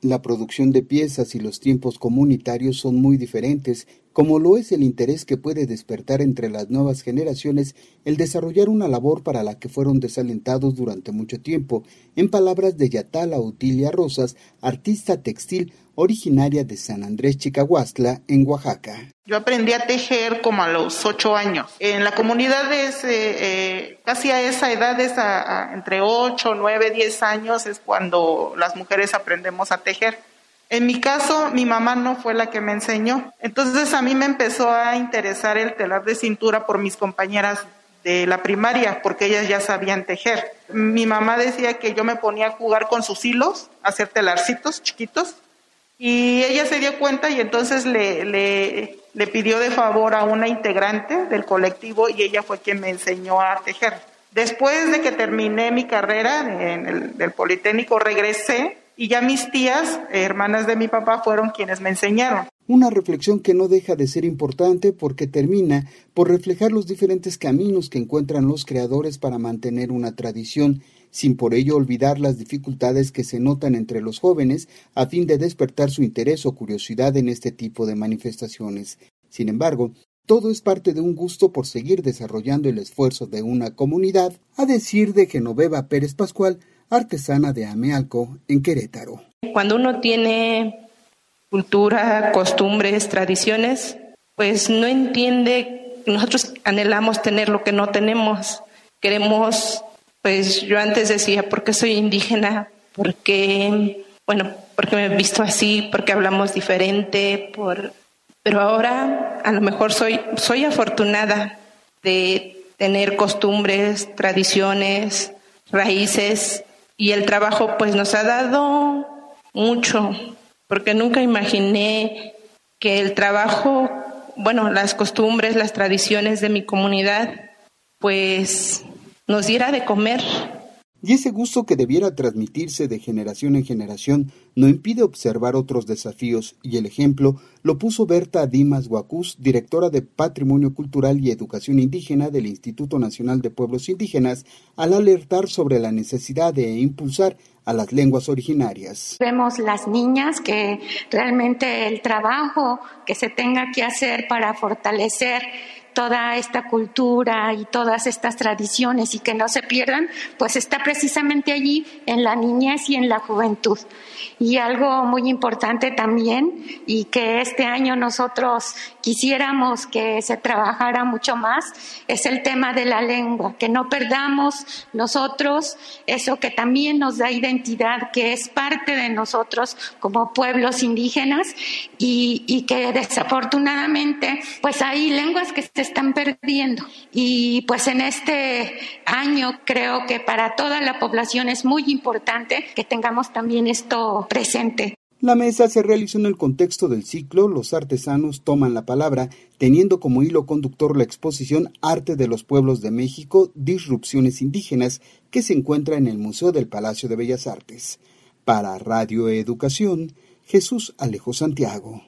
La producción de piezas y los tiempos comunitarios son muy diferentes, como lo es el interés que puede despertar entre las nuevas generaciones el desarrollar una labor para la que fueron desalentados durante mucho tiempo, en palabras de Yatala Utilia Rosas, artista textil originaria de San Andrés Chicahuastla, en Oaxaca. Yo aprendí a tejer como a los ocho años. En la comunidad es eh, eh, casi a esa edad, es entre ocho, nueve, diez años, es cuando las mujeres aprendemos a tejer. En mi caso, mi mamá no fue la que me enseñó. Entonces a mí me empezó a interesar el telar de cintura por mis compañeras de la primaria, porque ellas ya sabían tejer. Mi mamá decía que yo me ponía a jugar con sus hilos, a hacer telarcitos chiquitos, y ella se dio cuenta y entonces le, pidió de favor a una integrante del colectivo y ella fue quien me enseñó a tejer. Después de que terminé mi carrera en el Politécnico, regresé y ya mis tías, hermanas de mi papá, fueron quienes me enseñaron. Una reflexión que no deja de ser importante porque termina por reflejar los diferentes caminos que encuentran los creadores para mantener una tradición sin por ello olvidar las dificultades que se notan entre los jóvenes a fin de despertar su interés o curiosidad en este tipo de manifestaciones. Sin embargo, todo es parte de un gusto por seguir desarrollando el esfuerzo de una comunidad, a decir de Genoveva Pérez Pascual, artesana de Amealco, en Querétaro. Cuando uno tiene cultura, costumbres, tradiciones, pues no entiende, nosotros anhelamos tener lo que no tenemos, queremos pues yo antes decía, ¿por qué soy indígena? ¿Por qué, bueno, porque me he visto así? ¿Por qué hablamos diferente? Por... Pero ahora a lo mejor soy, soy afortunada de tener costumbres, tradiciones, raíces y el trabajo pues nos ha dado mucho, porque nunca imaginé que el trabajo, bueno, las costumbres, las tradiciones de mi comunidad, pues nos diera de comer. Y ese gusto que debiera transmitirse de generación en generación no impide observar otros desafíos, y el ejemplo lo puso Berta Dimas Guacús, directora de Patrimonio Cultural y Educación Indígena del Instituto Nacional de Pueblos Indígenas, al alertar sobre la necesidad de impulsar a las lenguas originarias. Vemos las niñas que realmente el trabajo que se tenga que hacer para fortalecer toda esta cultura y todas estas tradiciones y que no se pierdan, pues está precisamente allí en la niñez y en la juventud. Y algo muy importante también y que este año nosotros quisiéramos que se trabajara mucho más es el tema de la lengua, que no perdamos nosotros eso que también nos da identidad, que es parte de nosotros como pueblos indígenas y, que desafortunadamente pues hay lenguas que se están perdiendo. Y pues en este año creo que para toda la población es muy importante que tengamos también esto presente. La mesa se realizó en el contexto del ciclo Los artesanos toman la palabra, teniendo como hilo conductor la exposición Arte de los Pueblos de México, Disrupciones Indígenas, que se encuentra en el Museo del Palacio de Bellas Artes. Para Radio Educación, Jesús Alejo Santiago.